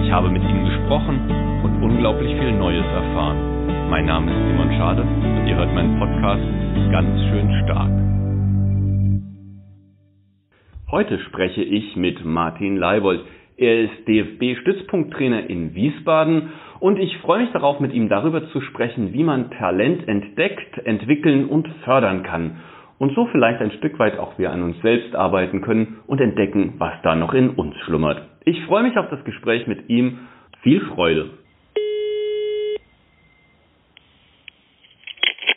Ich habe mit ihnen gesprochen und unglaublich viel Neues erfahren. Mein Name ist Simon Schade und ihr hört meinen Podcast ganz schön stark. Heute spreche ich mit Martin Leibold. Er ist DFB-Stützpunkttrainer in Wiesbaden und ich freue mich darauf, mit ihm darüber zu sprechen, wie man Talent entdeckt, entwickeln und fördern kann und so vielleicht ein Stück weit auch wir an uns selbst arbeiten können und entdecken, was da noch in uns schlummert. Ich freue mich auf das Gespräch mit ihm. Viel Freude.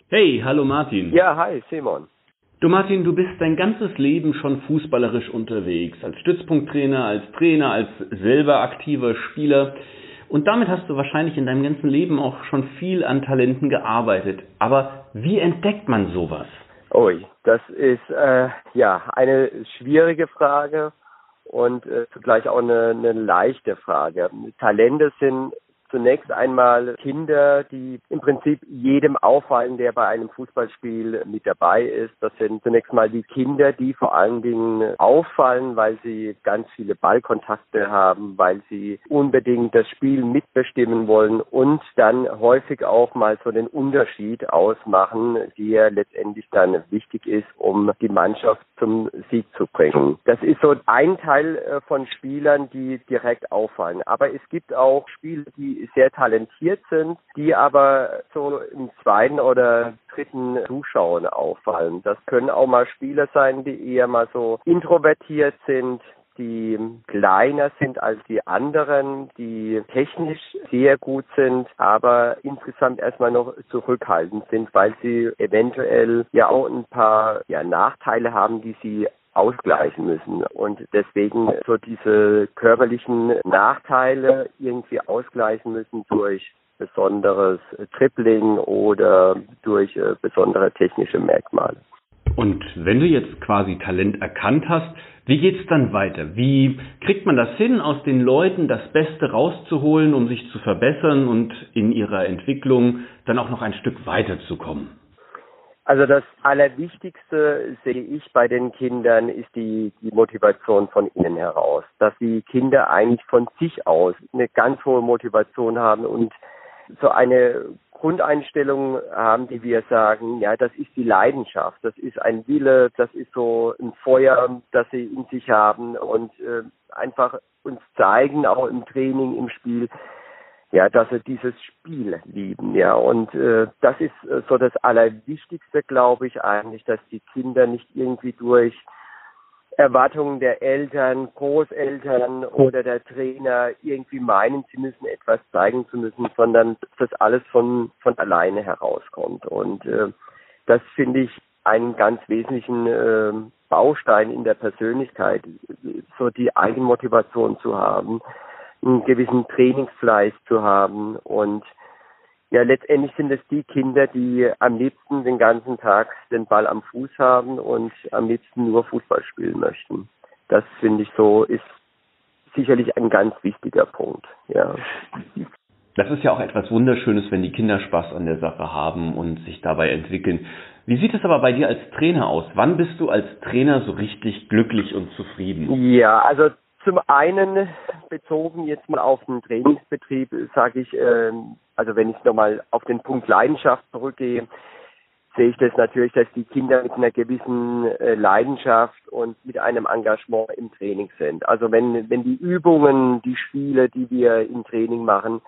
Hey, hallo Martin. Ja, hi Simon. Du Martin, du bist dein ganzes Leben schon fußballerisch unterwegs, als Stützpunkttrainer, als Trainer, als selber aktiver Spieler. Und damit hast du wahrscheinlich in deinem ganzen Leben auch schon viel an Talenten gearbeitet. Aber wie entdeckt man sowas? Ui, das ist äh, ja eine schwierige Frage und äh, zugleich auch eine, eine leichte Frage. Talente sind zunächst einmal Kinder, die im Prinzip jedem auffallen, der bei einem Fußballspiel mit dabei ist. Das sind zunächst mal die Kinder, die vor allen Dingen auffallen, weil sie ganz viele Ballkontakte haben, weil sie unbedingt das Spiel mitbestimmen wollen und dann häufig auch mal so den Unterschied ausmachen, der letztendlich dann wichtig ist, um die Mannschaft zum Sieg zu bringen. Das ist so ein Teil äh, von Spielern, die direkt auffallen. Aber es gibt auch Spieler, die sehr talentiert sind, die aber so im zweiten oder dritten Zuschauen auffallen. Das können auch mal Spieler sein, die eher mal so introvertiert sind, die kleiner sind als die anderen, die technisch sehr gut sind, aber insgesamt erstmal noch zurückhaltend sind, weil sie eventuell ja auch ein paar ja, Nachteile haben, die sie ausgleichen müssen und deswegen so diese körperlichen Nachteile irgendwie ausgleichen müssen durch besonderes Tripling oder durch äh, besondere technische Merkmale. Und wenn du jetzt quasi Talent erkannt hast, wie geht's dann weiter? Wie kriegt man das hin, aus den Leuten das Beste rauszuholen, um sich zu verbessern und in ihrer Entwicklung dann auch noch ein Stück weiterzukommen? Also das Allerwichtigste sehe ich bei den Kindern ist die, die Motivation von innen heraus, dass die Kinder eigentlich von sich aus eine ganz hohe Motivation haben und so eine Grundeinstellung haben, die wir sagen, ja, das ist die Leidenschaft, das ist ein Wille, das ist so ein Feuer, das sie in sich haben und äh, einfach uns zeigen, auch im Training, im Spiel, ja, dass sie dieses Spiel lieben, ja. Und äh, das ist äh, so das Allerwichtigste, glaube ich, eigentlich, dass die Kinder nicht irgendwie durch Erwartungen der Eltern, Großeltern oder der Trainer irgendwie meinen, sie müssen etwas zeigen zu müssen, sondern dass das alles von, von alleine herauskommt. Und äh, das finde ich einen ganz wesentlichen äh, Baustein in der Persönlichkeit, so die Eigenmotivation zu haben, einen gewissen Trainingsfleiß zu haben und ja, letztendlich sind es die Kinder, die am liebsten den ganzen Tag den Ball am Fuß haben und am liebsten nur Fußball spielen möchten. Das finde ich so ist sicherlich ein ganz wichtiger Punkt, ja. Das ist ja auch etwas Wunderschönes, wenn die Kinder Spaß an der Sache haben und sich dabei entwickeln. Wie sieht es aber bei dir als Trainer aus? Wann bist du als Trainer so richtig glücklich und zufrieden? Ja, also zum einen bezogen jetzt mal auf den Trainingsbetrieb sage ich, äh, also wenn ich nochmal auf den Punkt Leidenschaft zurückgehe, sehe ich das natürlich, dass die Kinder mit einer gewissen äh, Leidenschaft und mit einem Engagement im Training sind. Also wenn, wenn die Übungen, die Spiele, die wir im Training machen,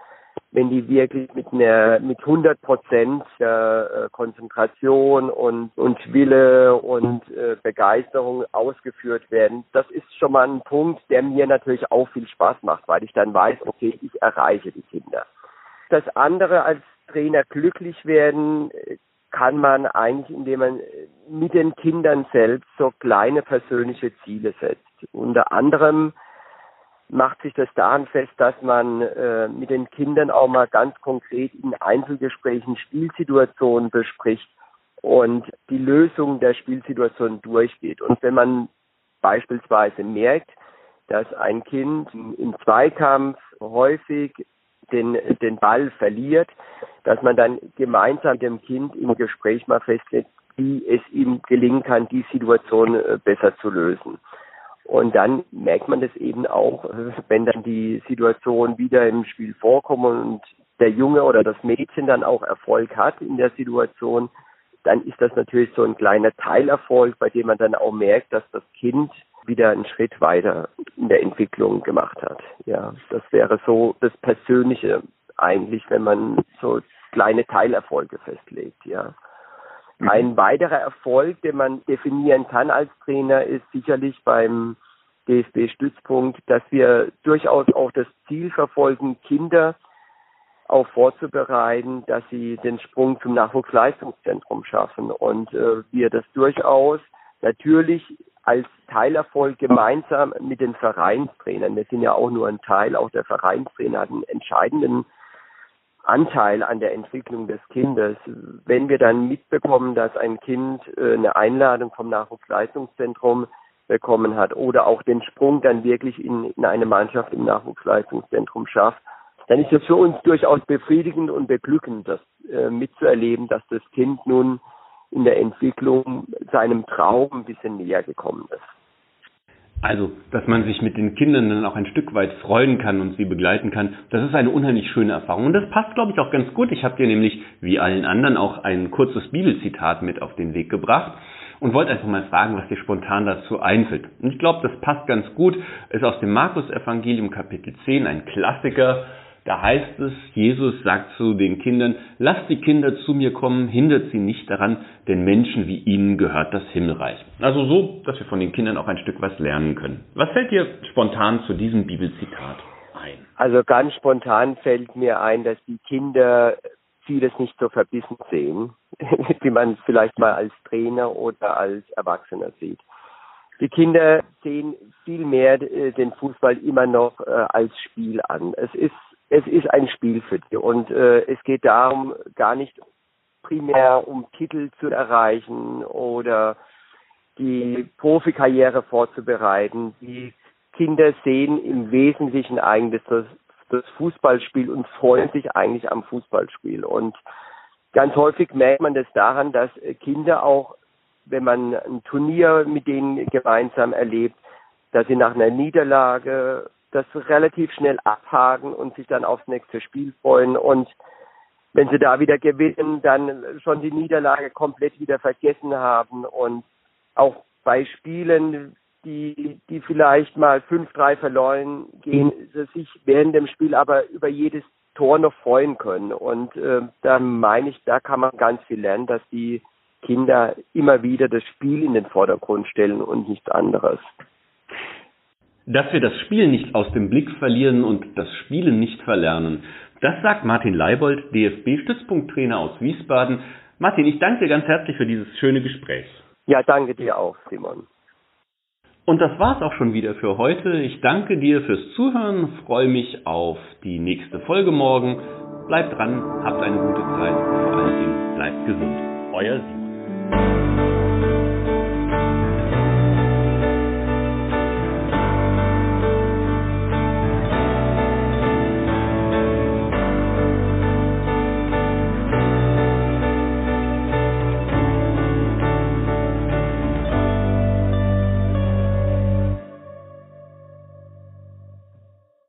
wenn die wirklich mit einer mit 100 Prozent äh, Konzentration und und Wille und äh, Begeisterung ausgeführt werden, das ist schon mal ein Punkt, der mir natürlich auch viel Spaß macht, weil ich dann weiß, okay, ich erreiche die Kinder. Das andere als Trainer glücklich werden kann man eigentlich, indem man mit den Kindern selbst so kleine persönliche Ziele setzt. Unter anderem macht sich das daran fest, dass man äh, mit den Kindern auch mal ganz konkret in Einzelgesprächen Spielsituationen bespricht und die Lösung der Spielsituation durchgeht. Und wenn man beispielsweise merkt, dass ein Kind im Zweikampf häufig den, den Ball verliert, dass man dann gemeinsam mit dem Kind im Gespräch mal festlegt, wie es ihm gelingen kann, die Situation äh, besser zu lösen. Und dann merkt man das eben auch, wenn dann die Situation wieder im Spiel vorkommt und der Junge oder das Mädchen dann auch Erfolg hat in der Situation, dann ist das natürlich so ein kleiner Teilerfolg, bei dem man dann auch merkt, dass das Kind wieder einen Schritt weiter in der Entwicklung gemacht hat. Ja, das wäre so das Persönliche eigentlich, wenn man so kleine Teilerfolge festlegt, ja. Mhm. Ein weiterer Erfolg, den man definieren kann als Trainer, ist sicherlich beim DFB-Stützpunkt, dass wir durchaus auch das Ziel verfolgen, Kinder auch vorzubereiten, dass sie den Sprung zum Nachwuchsleistungszentrum schaffen und äh, wir das durchaus natürlich als Teilerfolg gemeinsam mit den Vereinstrainern. Wir sind ja auch nur ein Teil, auch der Vereinstrainer hat einen entscheidenden Anteil an der Entwicklung des Kindes. Wenn wir dann mitbekommen, dass ein Kind äh, eine Einladung vom Nachwuchsleistungszentrum bekommen hat oder auch den Sprung dann wirklich in, in eine Mannschaft im Nachwuchsleistungszentrum schafft, dann ist es für uns durchaus befriedigend und beglückend, das äh, mitzuerleben, dass das Kind nun in der Entwicklung seinem Traum ein bisschen näher gekommen ist. Also, dass man sich mit den Kindern dann auch ein Stück weit freuen kann und sie begleiten kann, das ist eine unheimlich schöne Erfahrung. Und das passt, glaube ich, auch ganz gut. Ich habe dir nämlich, wie allen anderen, auch ein kurzes Bibelzitat mit auf den Weg gebracht und wollte einfach mal fragen, was dir spontan dazu einfällt. Und ich glaube, das passt ganz gut. Ist aus dem Markus-Evangelium Kapitel 10 ein Klassiker. Da heißt es, Jesus sagt zu den Kindern, lasst die Kinder zu mir kommen, hindert sie nicht daran, denn Menschen wie ihnen gehört das Himmelreich. Also so, dass wir von den Kindern auch ein Stück was lernen können. Was fällt dir spontan zu diesem Bibelzitat ein? Also ganz spontan fällt mir ein, dass die Kinder vieles nicht so verbissen sehen, wie man es vielleicht mal als Trainer oder als Erwachsener sieht. Die Kinder sehen viel mehr äh, den Fußball immer noch äh, als Spiel an. Es ist es ist ein Spiel für die und äh, es geht darum, gar nicht primär um Titel zu erreichen oder die Profikarriere vorzubereiten. Die Kinder sehen im Wesentlichen eigentlich das, das Fußballspiel und freuen sich eigentlich am Fußballspiel. Und ganz häufig merkt man das daran, dass Kinder auch, wenn man ein Turnier mit denen gemeinsam erlebt, dass sie nach einer Niederlage das relativ schnell abhaken und sich dann aufs nächste Spiel freuen. Und wenn sie da wieder gewinnen, dann schon die Niederlage komplett wieder vergessen haben. Und auch bei Spielen, die, die vielleicht mal 5-3 verloren gehen, sie sich während dem Spiel aber über jedes Tor noch freuen können. Und äh, da meine ich, da kann man ganz viel lernen, dass die Kinder immer wieder das Spiel in den Vordergrund stellen und nichts anderes dass wir das Spiel nicht aus dem Blick verlieren und das Spielen nicht verlernen. Das sagt Martin Leibold, DFB-Stützpunkttrainer aus Wiesbaden. Martin, ich danke dir ganz herzlich für dieses schöne Gespräch. Ja, danke dir auch, Simon. Und das war's auch schon wieder für heute. Ich danke dir fürs Zuhören, freue mich auf die nächste Folge morgen. Bleibt dran, habt eine gute Zeit und vor allen Dingen bleibt gesund. Euer Simon.